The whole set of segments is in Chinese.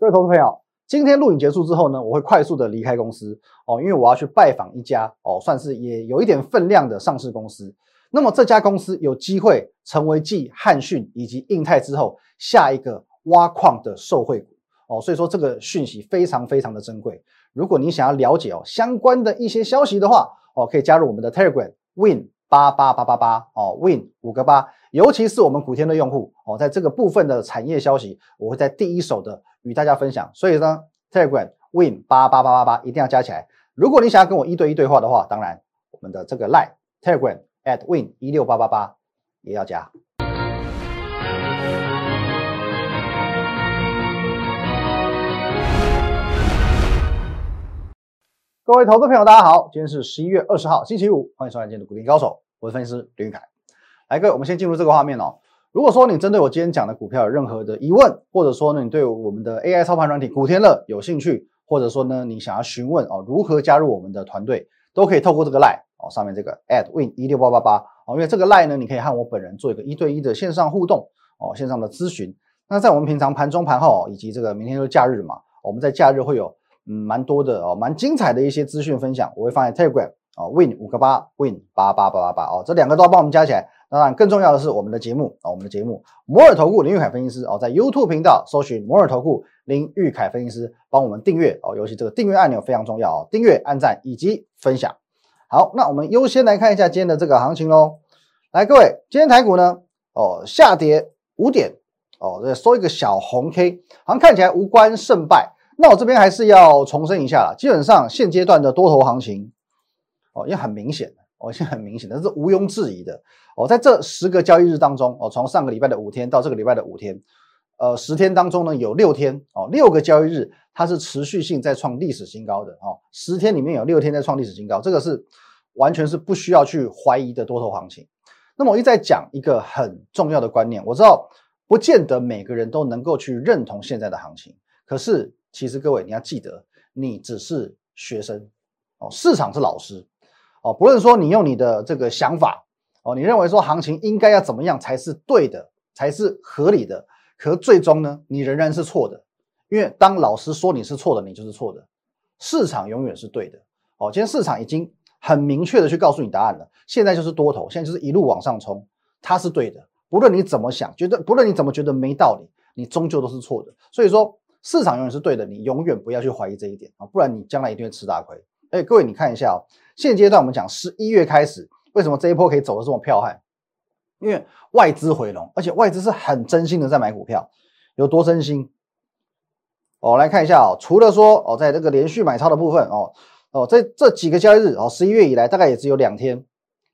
各位投资朋友，今天录影结束之后呢，我会快速的离开公司哦，因为我要去拜访一家哦，算是也有一点分量的上市公司。那么这家公司有机会成为继汉讯以及印泰之后下一个挖矿的受惠股哦，所以说这个讯息非常非常的珍贵。如果你想要了解哦相关的一些消息的话哦，可以加入我们的 Telegram Win 八八八八八哦，Win 五个八，尤其是我们古天的用户哦，在这个部分的产业消息，我会在第一手的。与大家分享，所以呢，Telegram Win 八八八八八一定要加起来。如果你想要跟我一对一对话的话，当然我们的这个 Line Telegram at Win 一六八八八也要加。各位投资朋友，大家好，今天是十一月二十号，星期五，欢迎收看今天的股林高手，我是分析师林玉凯。来，各位，我们先进入这个画面哦。如果说你针对我今天讲的股票有任何的疑问，或者说呢你对我们的 AI 操盘软体古天乐有兴趣，或者说呢你想要询问哦如何加入我们的团队，都可以透过这个 line 哦上面这个 at win 一六八八八哦，因为这个 line 呢你可以和我本人做一个一对一的线上互动哦线上的咨询。那在我们平常盘中盘后以及这个明天就是假日嘛，我们在假日会有嗯蛮多的哦蛮精彩的一些资讯分享，我会放在 Telegram 哦 win 五个八 win 八八八八八哦这两个都要帮我们加起来。当然，更重要的是我们的节目啊，我们的节目摩尔投顾林玉凯分析师哦，在 YouTube 频道搜寻摩尔投顾林玉凯分析师，帮我们订阅哦，尤其这个订阅按钮非常重要哦，订阅、按赞以及分享。好，那我们优先来看一下今天的这个行情喽。来，各位，今天台股呢，哦，下跌五点哦，这收一个小红 K，好像看起来无关胜败。那我这边还是要重申一下啦，基本上现阶段的多头行情哦，也很明显。哦，现在很明显的是毋庸置疑的哦，在这十个交易日当中哦，从上个礼拜的五天到这个礼拜的五天，呃，十天当中呢有六天哦，六个交易日它是持续性在创历史新高的哦，十天里面有六天在创历史新高，这个是完全是不需要去怀疑的多头行情。那么我一再讲一个很重要的观念，我知道不见得每个人都能够去认同现在的行情，可是其实各位你要记得，你只是学生哦，市场是老师。哦，不论说你用你的这个想法，哦，你认为说行情应该要怎么样才是对的，才是合理的，可最终呢，你仍然是错的，因为当老师说你是错的，你就是错的，市场永远是对的。哦，今天市场已经很明确的去告诉你答案了，现在就是多头，现在就是一路往上冲，它是对的，不论你怎么想，觉得不论你怎么觉得没道理，你终究都是错的。所以说，市场永远是对的，你永远不要去怀疑这一点啊，不然你将来一定会吃大亏。哎，各位你看一下哦。现阶段我们讲十一月开始，为什么这一波可以走的这么彪悍？因为外资回笼，而且外资是很真心的在买股票，有多真心？哦，来看一下哦，除了说哦，在这个连续买超的部分哦，哦，在这几个交易日哦，十一月以来大概也只有两天，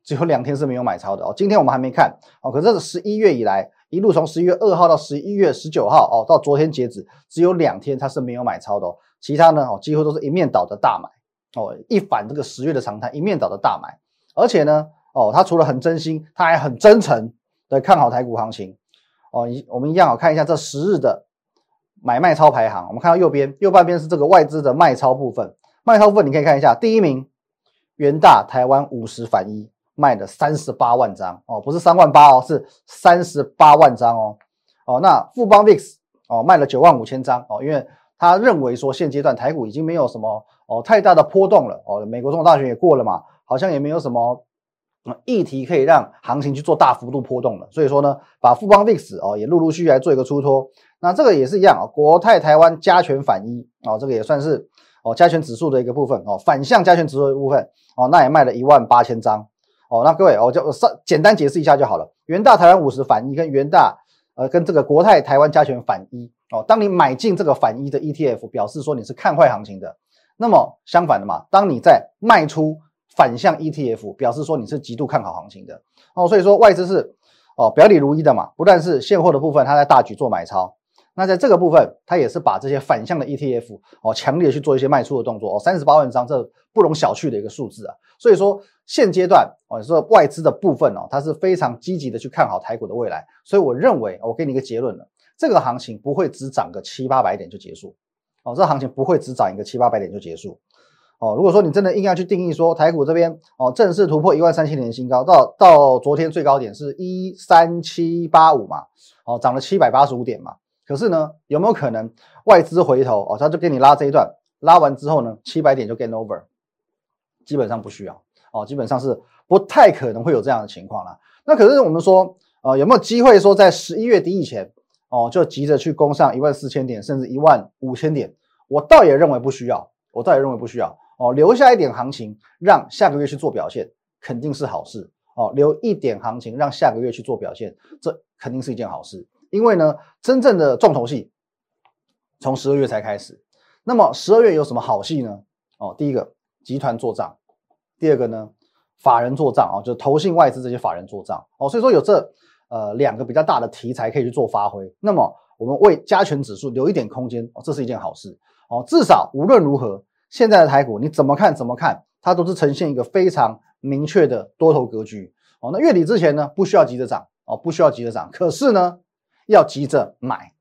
只有两天是没有买超的哦。今天我们还没看哦，可是十一月以来，一路从十一月二号到十一月十九号哦，到昨天截止，只有两天它是没有买超的哦，其他呢哦，几乎都是一面倒的大买。哦，一反这个十月的常态，一面倒的大买，而且呢，哦，他除了很真心，他还很真诚的看好台股行情。哦，一我们一样哦，看一下这十日的买卖超排行。我们看到右边，右半边是这个外资的卖超部分，卖超部分你可以看一下，第一名元大台湾五十反一卖了三十八万张哦，不是三万八哦，是三十八万张哦。哦，那富邦 VIX 哦卖了九万五千张哦，因为他认为说现阶段台股已经没有什么。哦，太大的波动了哦，美国总统大选也过了嘛，好像也没有什么议题可以让行情去做大幅度波动了，所以说呢，把富邦 VIX 哦也陆陆续续来做一个出脱，那这个也是一样啊，国泰台湾加权反一哦，这个也算是哦加权指数的一个部分哦，反向加权指数的部分哦，那也卖了一万八千张。哦，那各位我就稍简单解释一下就好了，元大台湾五十反一跟元大呃跟这个国泰台湾加权反一哦，当你买进这个反一的 ETF，表示说你是看坏行情的。那么相反的嘛，当你在卖出反向 ETF，表示说你是极度看好行情的。哦，所以说外资是哦表里如一的嘛，不但是现货的部分，它在大举做买超，那在这个部分，它也是把这些反向的 ETF 哦强烈去做一些卖出的动作。哦，三十八万张，这不容小觑的一个数字啊，所以说现阶段哦，说外资的部分哦，它是非常积极的去看好台股的未来，所以我认为我给你一个结论了，这个行情不会只涨个七八百点就结束。哦，这行情不会只涨一个七八百点就结束。哦，如果说你真的硬要去定义说台股这边哦正式突破一万三千点新高，到到昨天最高点是一三七八五嘛，哦涨了七百八十五点嘛，可是呢，有没有可能外资回头哦，他就给你拉这一段，拉完之后呢，七百点就 get over？基本上不需要哦，基本上是不太可能会有这样的情况了。那可是我们说，呃，有没有机会说在十一月底以前哦，就急着去攻上一万四千点，甚至一万五千点？我倒也认为不需要，我倒也认为不需要哦，留下一点行情，让下个月去做表现，肯定是好事哦。留一点行情，让下个月去做表现，这肯定是一件好事。因为呢，真正的重头戏从十二月才开始。那么十二月有什么好戏呢？哦，第一个集团做账，第二个呢法人做账啊，就是投信外资这些法人做账哦。所以说有这呃两个比较大的题材可以去做发挥。那么我们为加权指数留一点空间哦，这是一件好事哦。至少无论如何，现在的台股你怎么看怎么看，它都是呈现一个非常明确的多头格局哦。那月底之前呢，不需要急着涨哦，不需要急着涨。可是呢？要急着买，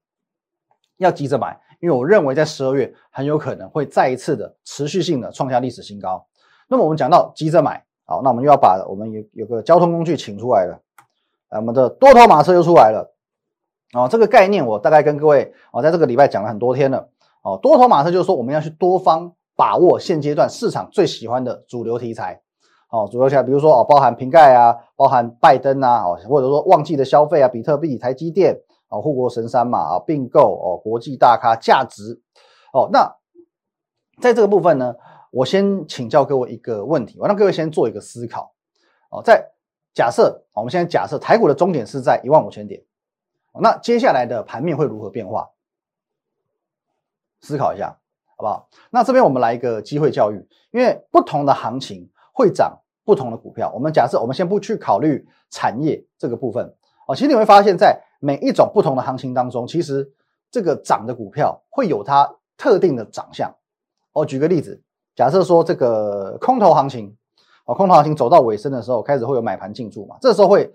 要急着买，因为我认为在十二月很有可能会再一次的持续性的创下历史新高。那么我们讲到急着买，好，那我们又要把我们有有个交通工具请出来了，我们的多头马车又出来了。哦，这个概念我大概跟各位哦，在这个礼拜讲了很多天了。哦，多头马车就是说我们要去多方把握现阶段市场最喜欢的主流题材。哦，主流题材，比如说哦，包含瓶盖啊，包含拜登啊，哦，或者说旺季的消费啊，比特币、台积电。啊，护国神山嘛，啊，并购哦，国际大咖价值哦，那在这个部分呢，我先请教各位一个问题，我让各位先做一个思考哦，在假设我们现在假设台股的终点是在一万五千点，那接下来的盘面会如何变化？思考一下，好不好？那这边我们来一个机会教育，因为不同的行情会涨不同的股票，我们假设我们先不去考虑产业这个部分哦，其实你会发现在。每一种不同的行情当中，其实这个涨的股票会有它特定的长相。我举个例子，假设说这个空头行情，哦，空头行情走到尾声的时候，开始会有买盘进驻嘛，这时候会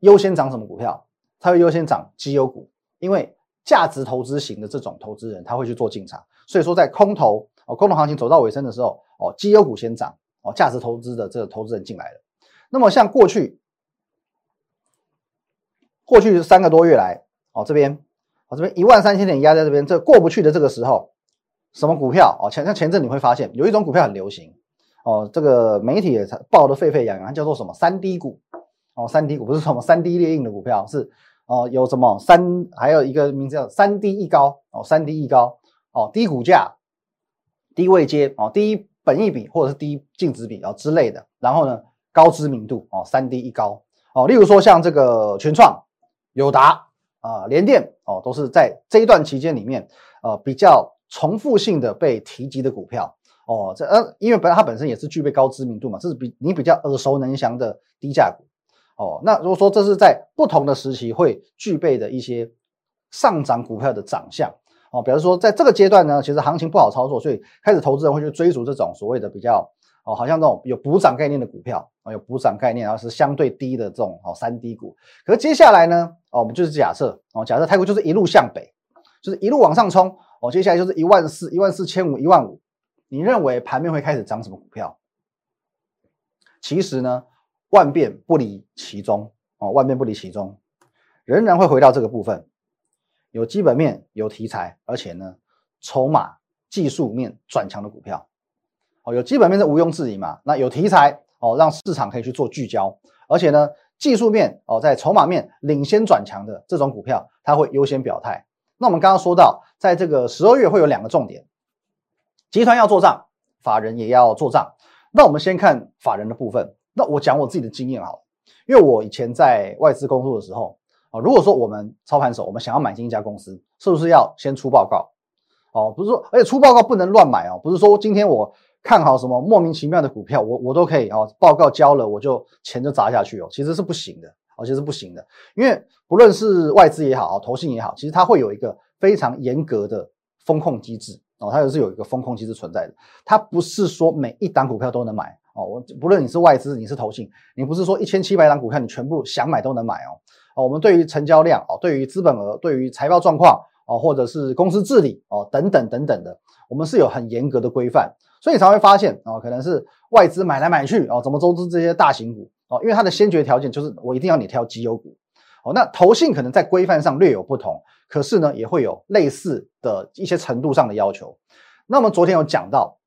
优先涨什么股票？它会优先涨绩优股，因为价值投资型的这种投资人他会去做进场，所以说在空头哦，空头行情走到尾声的时候，哦，绩优股先涨，哦，价值投资的这个投资人进来了。那么像过去。过去三个多月来，哦，这边，哦，这边一万三千点压在这边，这过不去的这个时候，什么股票？哦，前像前阵你会发现有一种股票很流行，哦，这个媒体也报的沸沸扬扬，叫做什么三低股？哦，三低股不是什么三 D 列印的股票，是哦，有什么三，还有一个名字叫三低一高，哦，三低一高，哦，低股价，低位阶，哦，低本益比或者是低净值比哦之类的，然后呢，高知名度，哦，三低一高，哦，例如说像这个全创。友达啊，联电哦，都是在这一段期间里面，呃，比较重复性的被提及的股票哦。这呃，因为本来它本身也是具备高知名度嘛，这是比你比较耳熟能详的低价股哦。那如果说这是在不同的时期会具备的一些上涨股票的长相哦，比如说在这个阶段呢，其实行情不好操作，所以开始投资人会去追逐这种所谓的比较。哦，好像这种有补涨概念的股票啊，有补涨概念，然后是相对低的这种哦三低股。可是接下来呢，哦，我们就是假设哦，假设泰国就是一路向北，就是一路往上冲哦，接下来就是一万四、一万四千五、一万五。你认为盘面会开始涨什么股票？其实呢，万变不离其中哦，万变不离其中，仍然会回到这个部分，有基本面、有题材，而且呢，筹码技术面转强的股票。哦，有基本面是毋庸置疑嘛？那有题材哦，让市场可以去做聚焦，而且呢，技术面哦，在筹码面领先转强的这种股票，它会优先表态。那我们刚刚说到，在这个十二月会有两个重点，集团要做账，法人也要做账。那我们先看法人的部分。那我讲我自己的经验好了，因为我以前在外资工作的时候啊，如果说我们操盘手，我们想要买进一家公司，是不是要先出报告？哦，不是说，而且出报告不能乱买哦，不是说今天我。看好什么莫名其妙的股票，我我都可以哦。报告交了，我就钱就砸下去哦。其实是不行的，哦，其实是不行的。因为不论是外资也好，投信也好，其实它会有一个非常严格的风控机制哦，它也是有一个风控机制存在的。它不是说每一档股票都能买哦。我不论你是外资，你是投信，你不是说一千七百档股票你全部想买都能买哦。哦，我们对于成交量哦，对于资本额，对于财报状况哦，或者是公司治理哦，等等等等的，我们是有很严格的规范。所以才会发现哦，可能是外资买来买去哦，怎么都是这些大型股哦，因为它的先决条件就是我一定要你挑绩优股哦，那投信可能在规范上略有不同，可是呢，也会有类似的一些程度上的要求。那么昨天有讲到，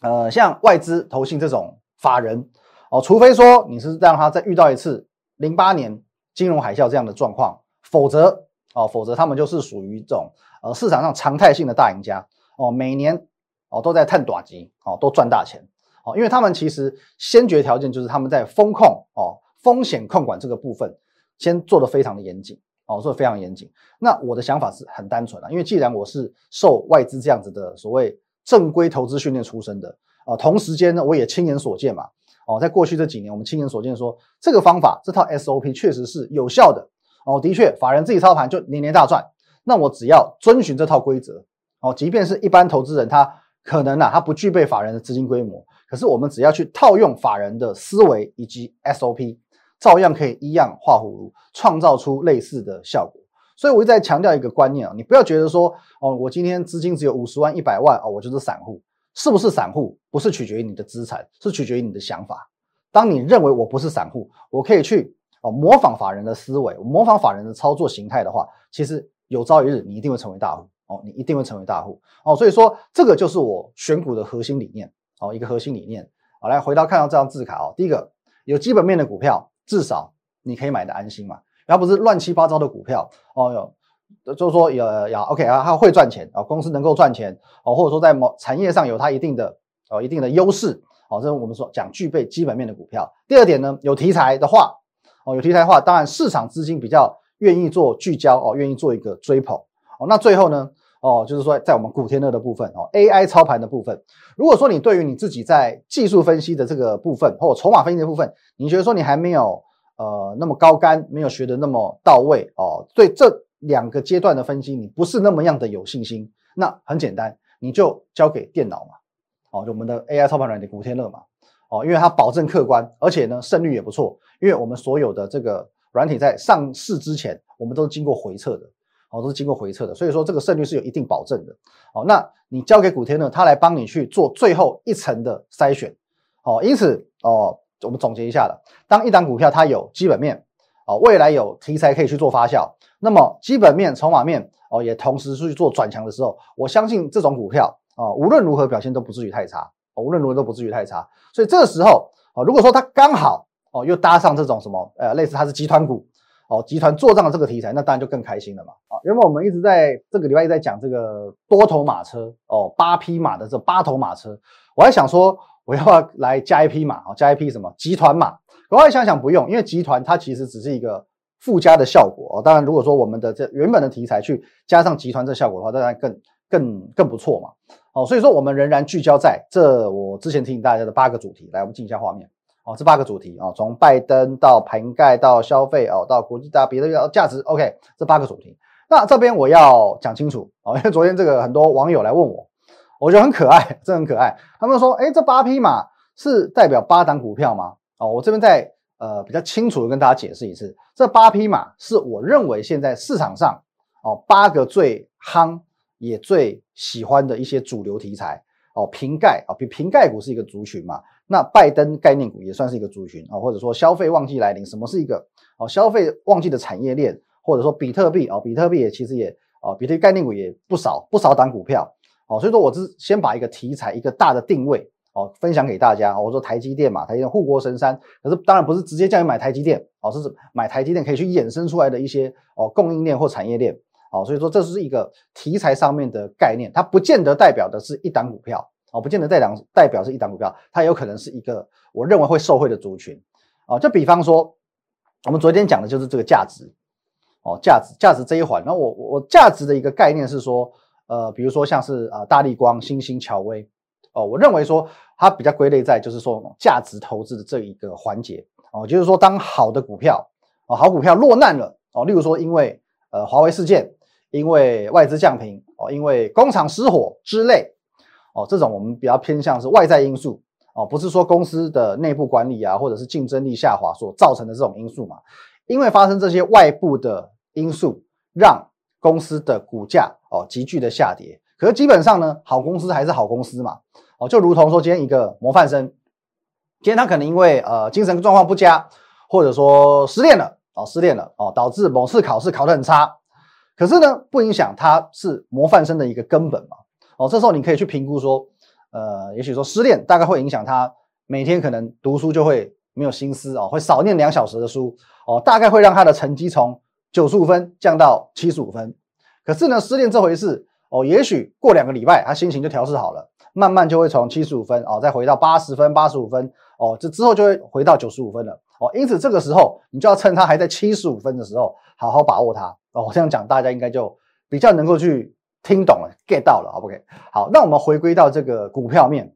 呃，像外资投信这种法人，哦，除非说你是让他再遇到一次零八年金融海啸这样的状况，否则，哦，否则他们就是属于这种呃市场上常态性的大赢家，哦，每年哦都在探短级，哦，都赚大钱，哦，因为他们其实先决条件就是他们在风控，哦，风险控管这个部分。先做的非常的严谨哦，做的非常严谨。那我的想法是很单纯啊，因为既然我是受外资这样子的所谓正规投资训练出身的啊，同时间呢，我也亲眼所见嘛哦，在过去这几年，我们亲眼所见说这个方法这套 SOP 确实是有效的哦，的确法人自己操盘就年年大赚。那我只要遵循这套规则哦，即便是一般投资人他可能啊他不具备法人的资金规模，可是我们只要去套用法人的思维以及 SOP。照样可以一样画葫芦，创造出类似的效果。所以我一直在强调一个观念啊，你不要觉得说哦，我今天资金只有五十万、一百万哦，我就是散户。是不是散户，不是取决于你的资产，是取决于你的想法。当你认为我不是散户，我可以去哦模仿法人的思维，模仿法人的操作形态的话，其实有朝一日你一定会成为大户哦，你一定会成为大户哦。所以说这个就是我选股的核心理念哦，一个核心理念。好，来回到看到这张字卡哦，第一个有基本面的股票。至少你可以买的安心嘛，然后不是乱七八糟的股票哦哟，就是说有有 OK 啊，它会赚钱啊，公司能够赚钱哦，或者说在某产业上有它一定的哦一定的优势哦，这是我们说讲具备基本面的股票。第二点呢，有题材的话哦，有题材的话，当然市场资金比较愿意做聚焦哦，愿意做一个追捧哦。那最后呢？哦，就是说，在我们古天乐的部分哦，AI 操盘的部分，如果说你对于你自己在技术分析的这个部分或筹码分析的部分，你觉得说你还没有呃那么高干，没有学的那么到位哦，对这两个阶段的分析你不是那么样的有信心，那很简单，你就交给电脑嘛，哦，就我们的 AI 操盘软件古天乐嘛，哦，因为它保证客观，而且呢胜率也不错，因为我们所有的这个软体在上市之前，我们都是经过回测的。哦，都是经过回测的，所以说这个胜率是有一定保证的。哦，那你交给古天乐，他来帮你去做最后一层的筛选。哦，因此哦，我们总结一下了，当一档股票它有基本面，哦，未来有题材可以去做发酵，那么基本面、筹码面哦也同时去做转强的时候，我相信这种股票啊，无论如何表现都不至于太差。哦，无论如何都不至于太差。所以这个时候哦，如果说它刚好哦又搭上这种什么呃类似它是集团股。哦，集团做账的这个题材，那当然就更开心了嘛。啊，原本我们一直在这个礼拜一直在讲这个多头马车哦，八匹马的这八头马车，我还想说我要要来加一匹马啊，加一匹什么集团马？我来想想不用，因为集团它其实只是一个附加的效果哦。当然，如果说我们的这原本的题材去加上集团这效果的话，当然更更更不错嘛。哦，所以说我们仍然聚焦在这我之前提醒大家的八个主题。来，我们进一下画面。哦，这八个主题啊，从拜登到瓶盖到消费哦，到国际大别的要价值，OK，这八个主题。那这边我要讲清楚哦，因为昨天这个很多网友来问我，我觉得很可爱，真的很可爱。他们说，哎，这八匹马是代表八档股票吗？哦，我这边再呃比较清楚的跟大家解释一次，这八匹马是我认为现在市场上哦八个最夯也最喜欢的一些主流题材哦，瓶盖啊，比瓶盖股是一个族群嘛。那拜登概念股也算是一个族群啊，或者说消费旺季来临，什么是一个哦消费旺季的产业链，或者说比特币啊，比特币也其实也啊，比特币概念股也不少不少档股票哦，所以说我是先把一个题材一个大的定位哦分享给大家，我说台积电嘛，台积电护国神山，可是当然不是直接叫你买台积电哦，是买台积电可以去衍生出来的一些哦供应链或产业链哦，所以说这是一个题材上面的概念，它不见得代表的是一档股票。哦，不见得代表代表是一档股票，它有可能是一个我认为会受惠的族群。哦，就比方说，我们昨天讲的就是这个价值。哦，价值价值这一环，那我我价值的一个概念是说，呃，比如说像是啊大力光、新星、乔威。哦，我认为说它比较归类在就是说价值投资的这一个环节。哦，就是说当好的股票，哦好股票落难了，哦，例如说因为呃华为事件，因为外资降频，哦，因为工厂失火之类。哦，这种我们比较偏向是外在因素哦，不是说公司的内部管理啊，或者是竞争力下滑所造成的这种因素嘛？因为发生这些外部的因素，让公司的股价哦急剧的下跌。可是基本上呢，好公司还是好公司嘛。哦，就如同说今天一个模范生，今天他可能因为呃精神状况不佳，或者说失恋了哦失恋了哦，导致某次考试考得很差。可是呢，不影响他是模范生的一个根本嘛。哦，这时候你可以去评估说，呃，也许说失恋大概会影响他每天可能读书就会没有心思哦，会少念两小时的书哦，大概会让他的成绩从九十五分降到七十五分。可是呢，失恋这回事哦，也许过两个礼拜他心情就调试好了，慢慢就会从七十五分哦，再回到八十分、八十五分哦，这之后就会回到九十五分了哦。因此这个时候你就要趁他还在七十五分的时候，好好把握他。哦，我这样讲，大家应该就比较能够去听懂了，get 到了，OK？好，那我们回归到这个股票面，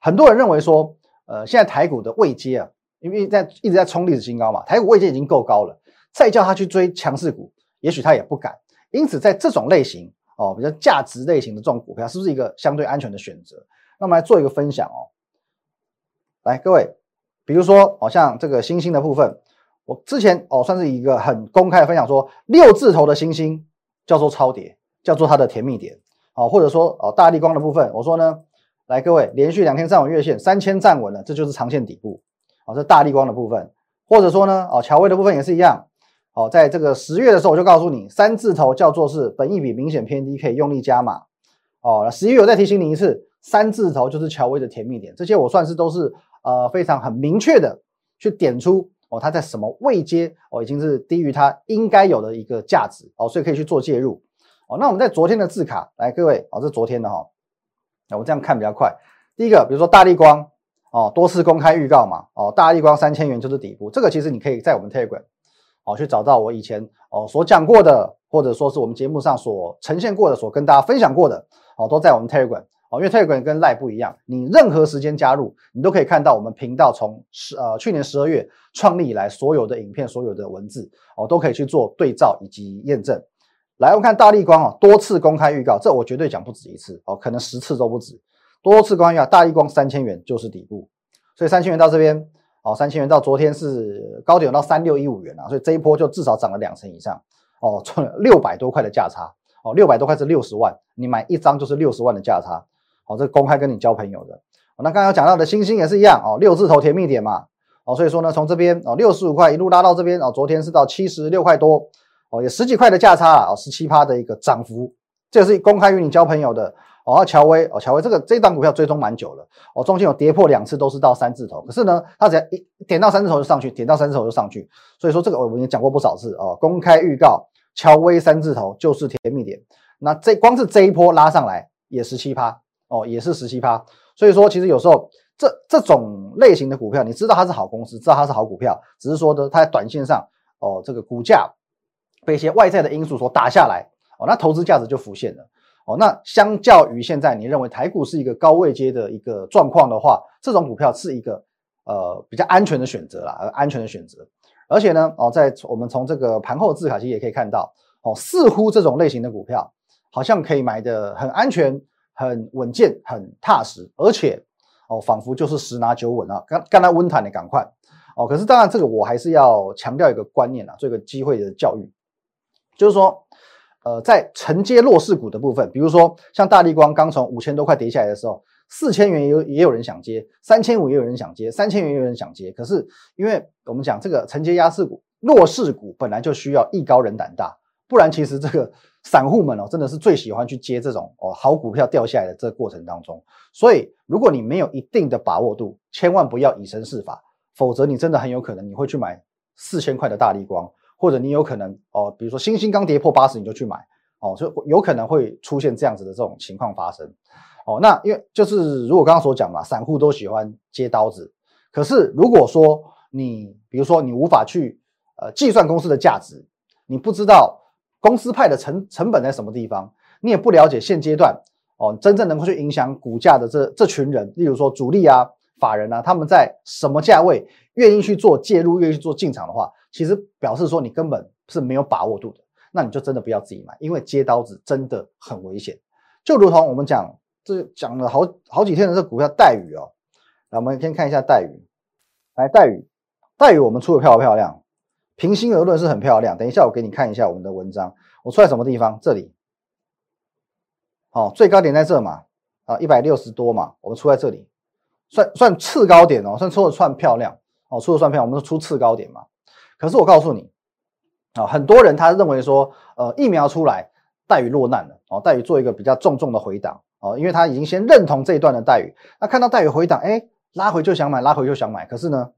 很多人认为说，呃，现在台股的位阶啊，因为在一直在冲历史新高嘛，台股位阶已经够高了，再叫他去追强势股，也许他也不敢。因此，在这种类型哦，比较价值类型的这种股票，是不是一个相对安全的选择？那我们来做一个分享哦。来，各位，比如说，好像这个星星的部分。我之前哦，算是一个很公开的分享，说六字头的星星叫做超跌，叫做它的甜蜜点，哦，或者说哦大力光的部分，我说呢，来各位连续两天站稳月线，三千站稳了，这就是长线底部，哦，这大力光的部分，或者说呢，哦乔威的部分也是一样，哦，在这个十月的时候我就告诉你，三字头叫做是本益比明显偏低，可以用力加码，哦，十一月我再提醒你一次，三字头就是乔威的甜蜜点，这些我算是都是呃非常很明确的去点出。哦，它在什么位阶哦，已经是低于它应该有的一个价值。哦，所以可以去做介入。哦。那我们在昨天的字卡来，各位哦，这是昨天的哈。那我这样看比较快。第一个，比如说大力光哦，多次公开预告嘛哦，大力光三千元就是底部，这个其实你可以在我们 Telegram 哦去找到我以前哦所讲过的，或者说是我们节目上所呈现过的，所跟大家分享过的哦，都在我们 Telegram。因为 Telegram 跟 Line 不一样，你任何时间加入，你都可以看到我们频道从十呃去年十二月创立以来所有的影片、所有的文字哦，都可以去做对照以及验证。来，我们看大力光哦，多次公开预告，这我绝对讲不止一次哦，可能十次都不止。多次公开预告，大力光三千元就是底部，所以三千元到这边哦，三千元到昨天是高点到三六一五元啊，所以这一波就至少涨了两成以上哦，赚六百多块的价差哦，六百多块是六十万，你买一张就是六十万的价差。哦，这公开跟你交朋友的。那刚刚讲到的星星也是一样哦，六字头甜蜜点嘛。哦，所以说呢，从这边哦六十五块一路拉到这边哦，昨天是到七十六块多哦，有十几块的价差啊，十七趴的一个涨幅，这是公开与你交朋友的。哦，乔威哦，乔威这个这档股票追踪蛮久了哦，中间有跌破两次都是到三字头，可是呢，它只要一点到三字头就上去，点到三字头就上去。所以说这个我们也讲过不少次哦，公开预告乔威三字头就是甜蜜点。那这光是这一波拉上来也十七趴。哦，也是十七趴，所以说其实有时候这这种类型的股票，你知道它是好公司，知道它是好股票，只是说呢，它在短线上哦，这个股价被一些外在的因素所打下来哦，那投资价值就浮现了哦。那相较于现在你认为台股是一个高位阶的一个状况的话，这种股票是一个呃比较安全的选择啦，安全的选择。而且呢，哦，在我们从这个盘后字卡其实也可以看到哦，似乎这种类型的股票好像可以买的很安全。很稳健，很踏实，而且哦，仿佛就是十拿九稳啊！刚刚才温谈的赶快哦，可是当然这个我还是要强调一个观念啊，做一个机会的教育，就是说，呃，在承接弱势股的部分，比如说像大力光刚从五千多块跌下来的时候，四千元也有也有人想接，三千五也有人想接，三千元也有人想接，可是因为我们讲这个承接压势股、弱势股本来就需要艺高人胆大，不然其实这个。散户们哦，真的是最喜欢去接这种哦好股票掉下来的这个过程当中，所以如果你没有一定的把握度，千万不要以身试法，否则你真的很有可能你会去买四千块的大力光，或者你有可能哦，比如说星星刚跌破八十你就去买哦，就有可能会出现这样子的这种情况发生哦。那因为就是如果刚刚所讲嘛，散户都喜欢接刀子，可是如果说你比如说你无法去呃计算公司的价值，你不知道。公司派的成成本在什么地方？你也不了解现阶段哦，真正能够去影响股价的这这群人，例如说主力啊、法人啊，他们在什么价位愿意去做介入、愿意去做进场的话，其实表示说你根本是没有把握度的，那你就真的不要自己买，因为接刀子真的很危险。就如同我们讲这讲了好好几天的这股票待遇哦，来我们先看一下待遇，来待遇，待遇我们出的漂不漂亮？平心而论是很漂亮。等一下我给你看一下我们的文章，我出在什么地方？这里，哦，最高点在这嘛，啊，一百六十多嘛，我们出在这里，算算次高点哦，算出的算漂亮哦，出的算漂亮，我们出次高点嘛。可是我告诉你，啊，很多人他认为说，呃，疫苗出来，待遇落难了哦，待遇做一个比较重重的回档哦，因为他已经先认同这一段的待遇，那看到待遇回档，哎，拉回就想买，拉回就想买，可是呢，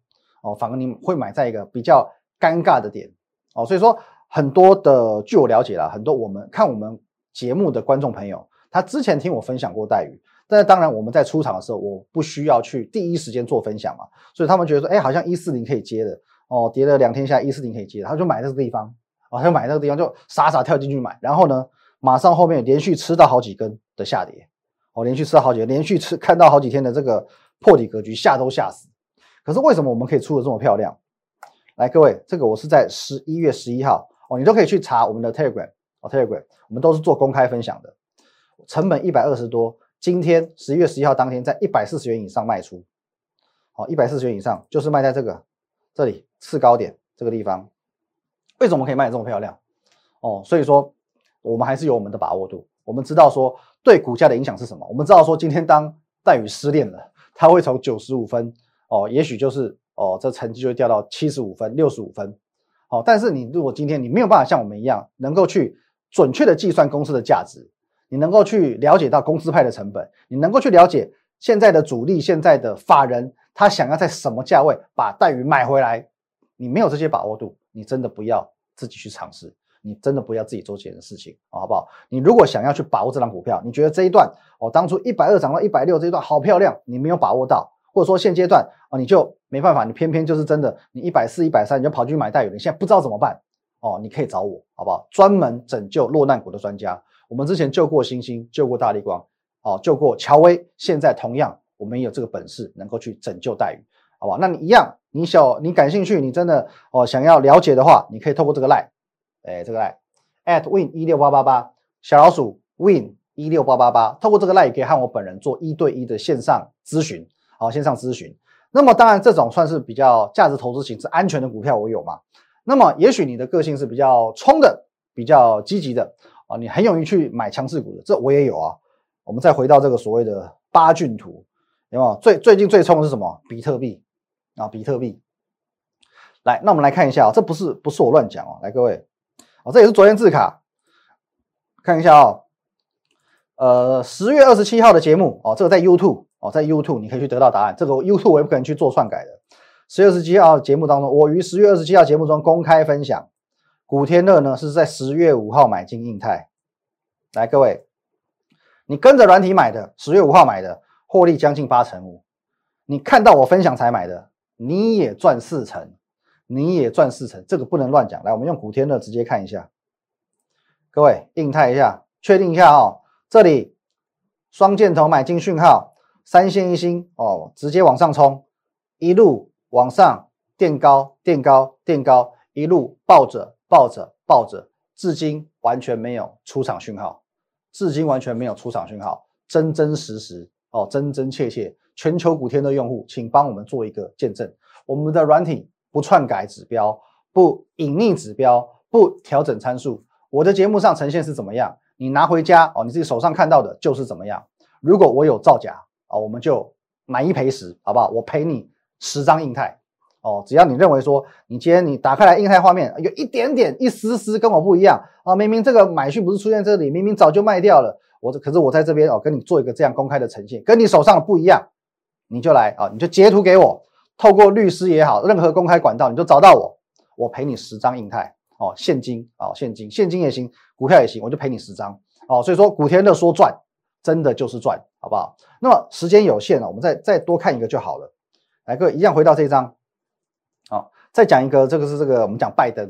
哦，反而你会买在一个比较尴尬的点哦，所以说很多的，据我了解啦，很多我们看我们节目的观众朋友，他之前听我分享过待遇，但是当然我们在出场的时候，我不需要去第一时间做分享嘛，所以他们觉得说，哎，好像一四零可以接的。哦，跌了两天下，一四零可以接，他就买这个地方，哦，他就买那个地方，就傻傻跳进去买，然后呢，马上后面连续吃到好几根的下跌，哦，连续吃到好几，连续吃看到好几天的这个破底格局，吓都吓死。可是为什么我们可以出的这么漂亮？来，各位，这个我是在十一月十一号，哦，你都可以去查我们的 Telegram，哦，Telegram，我们都是做公开分享的，成本一百二十多，今天十一月十一号当天在一百四十元以上卖出，好，一百四十元以上就是卖在这个这里。次高点这个地方，为什么可以卖这么漂亮？哦，所以说我们还是有我们的把握度。我们知道说对股价的影响是什么？我们知道说今天当待遇失恋了，它会从九十五分哦，也许就是哦，这成绩就会掉到七十五分、六十五分。好，但是你如果今天你没有办法像我们一样，能够去准确的计算公司的价值，你能够去了解到公司派的成本，你能够去了解现在的主力、现在的法人，他想要在什么价位把待遇买回来。你没有这些把握度，你真的不要自己去尝试，你真的不要自己做这件事情，好不好？你如果想要去把握这张股票，你觉得这一段哦，当初一百二涨到一百六这一段好漂亮，你没有把握到，或者说现阶段啊，你就没办法，你偏偏就是真的，你一百四、一百三你就跑去买带有，你现在不知道怎么办哦，你可以找我，好不好？专门拯救落难股的专家，我们之前救过星星，救过大力光，哦，救过乔威，现在同样我们也有这个本事，能够去拯救待遇。好不好，那你一样，你小你感兴趣，你真的哦想要了解的话，你可以透过这个 line，哎，这个 line at win 一六八八八小老鼠 win 一六八八八，透过这个 line 也可以和我本人做一对一的线上咨询，好，线上咨询。那么当然，这种算是比较价值投资型是安全的股票，我有嘛？那么也许你的个性是比较冲的，比较积极的啊，你很勇于去买强势股的，这我也有啊。我们再回到这个所谓的八骏图，有没有？最最近最冲的是什么？比特币。啊，比特币，来，那我们来看一下啊，这不是不是我乱讲哦，来各位，哦，这也是昨天字卡，看一下哦，呃，十月二十七号的节目哦，这个在 YouTube 哦，在 YouTube 你可以去得到答案，这个 YouTube 我也不可能去做篡改的。十月二十七号节目当中，我于十月二十七号节目中公开分享，古天乐呢是在十月五号买进印泰，来各位，你跟着软体买的，十月五号买的，获利将近八成五，你看到我分享才买的。你也赚四成，你也赚四成，这个不能乱讲。来，我们用古天乐直接看一下，各位印态一下，确定一下哦。这里双箭头买进讯号，三线一星哦，直接往上冲，一路往上垫高，垫高，垫高，一路抱着，抱着，抱着，至今完全没有出场讯号，至今完全没有出场讯号，真真实实哦，真真切切。全球古天的用户，请帮我们做一个见证。我们的软体不篡改指标，不隐匿指标，不调整参数。我的节目上呈现是怎么样？你拿回家哦，你自己手上看到的就是怎么样。如果我有造假啊，我们就买一赔十，好不好？我赔你十张印态哦。只要你认为说，你今天你打开来印态画面有一点点一丝丝跟我不一样啊，明明这个买讯不是出现这里，明明早就卖掉了。我这可是我在这边哦，跟你做一个这样公开的呈现，跟你手上的不一样。你就来啊，你就截图给我，透过律师也好，任何公开管道，你就找到我，我赔你十张印泰哦，现金哦，现金，现金也行，股票也行，我就赔你十张哦。所以说，古天乐说赚，真的就是赚，好不好？那么时间有限了，我们再再多看一个就好了。来，各位一样回到这张，好，再讲一个，这个是这个我们讲拜登，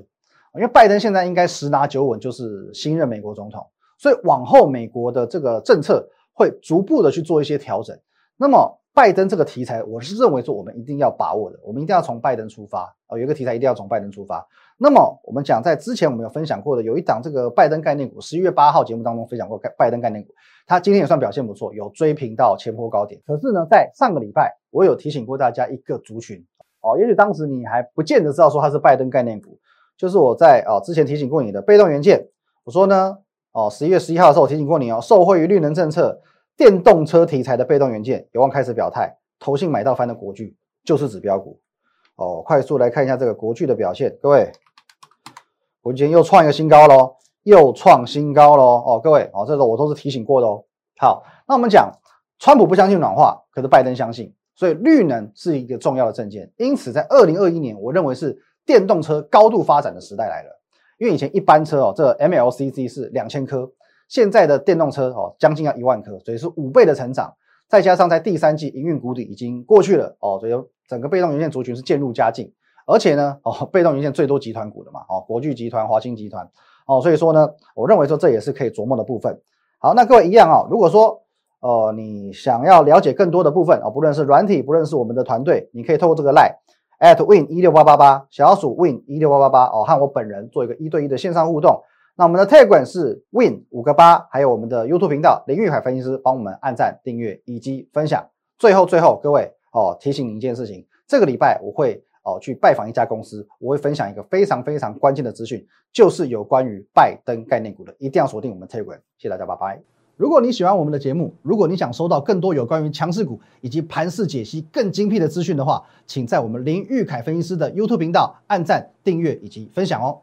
因为拜登现在应该十拿九稳，就是新任美国总统，所以往后美国的这个政策会逐步的去做一些调整。那么拜登这个题材，我是认为说我们一定要把握的，我们一定要从拜登出发啊，有一个题材一定要从拜登出发。那么我们讲在之前我们有分享过的，有一档这个拜登概念股，十一月八号节目当中分享过拜登概念股，它今天也算表现不错，有追平到前波高点。可是呢，在上个礼拜我有提醒过大家一个族群哦，也许当时你还不见得知道说它是拜登概念股，就是我在哦之前提醒过你的被动元件，我说呢哦十一月十一号的时候我提醒过你哦，受惠于绿能政策。电动车题材的被动元件有望开始表态，投信买到翻的国巨就是指标股哦。快速来看一下这个国巨的表现，各位，国际间又创一个新高喽，又创新高喽。哦，各位，哦，这个我都是提醒过的哦。好，那我们讲，川普不相信暖化，可是拜登相信，所以绿能是一个重要的证件。因此，在二零二一年，我认为是电动车高度发展的时代来了。因为以前一般车哦，这 MLCC 是两千颗，现在的电动车哦，将近要一万颗，所以是五倍的成长。再加上在第三季营运谷底已经过去了哦，所以整个被动元件族群是渐入佳境。而且呢，哦，被动元件最多集团股的嘛，哦，国巨集团、华兴集团，哦，所以说呢，我认为说这也是可以琢磨的部分。好，那各位一样啊，如果说呃你想要了解更多的部分啊，不论是软体，不论是我们的团队，你可以透过这个 line at win 一六八八八小鼠 win 一六八八八哦，和我本人做一个一对一的线上互动。那我们的 Tegan 是 win 五个八，还有我们的 YouTube 频道林玉海分析师帮我们按赞、订阅以及分享。最后最后，各位哦，提醒你一件事情，这个礼拜我会。哦，去拜访一家公司，我会分享一个非常非常关键的资讯，就是有关于拜登概念股的，一定要锁定我们 Telegram。谢谢大家，拜拜。如果你喜欢我们的节目，如果你想收到更多有关于强势股以及盘势解析更精辟的资讯的话，请在我们林玉凯分析师的 YouTube 频道按赞、订阅以及分享哦。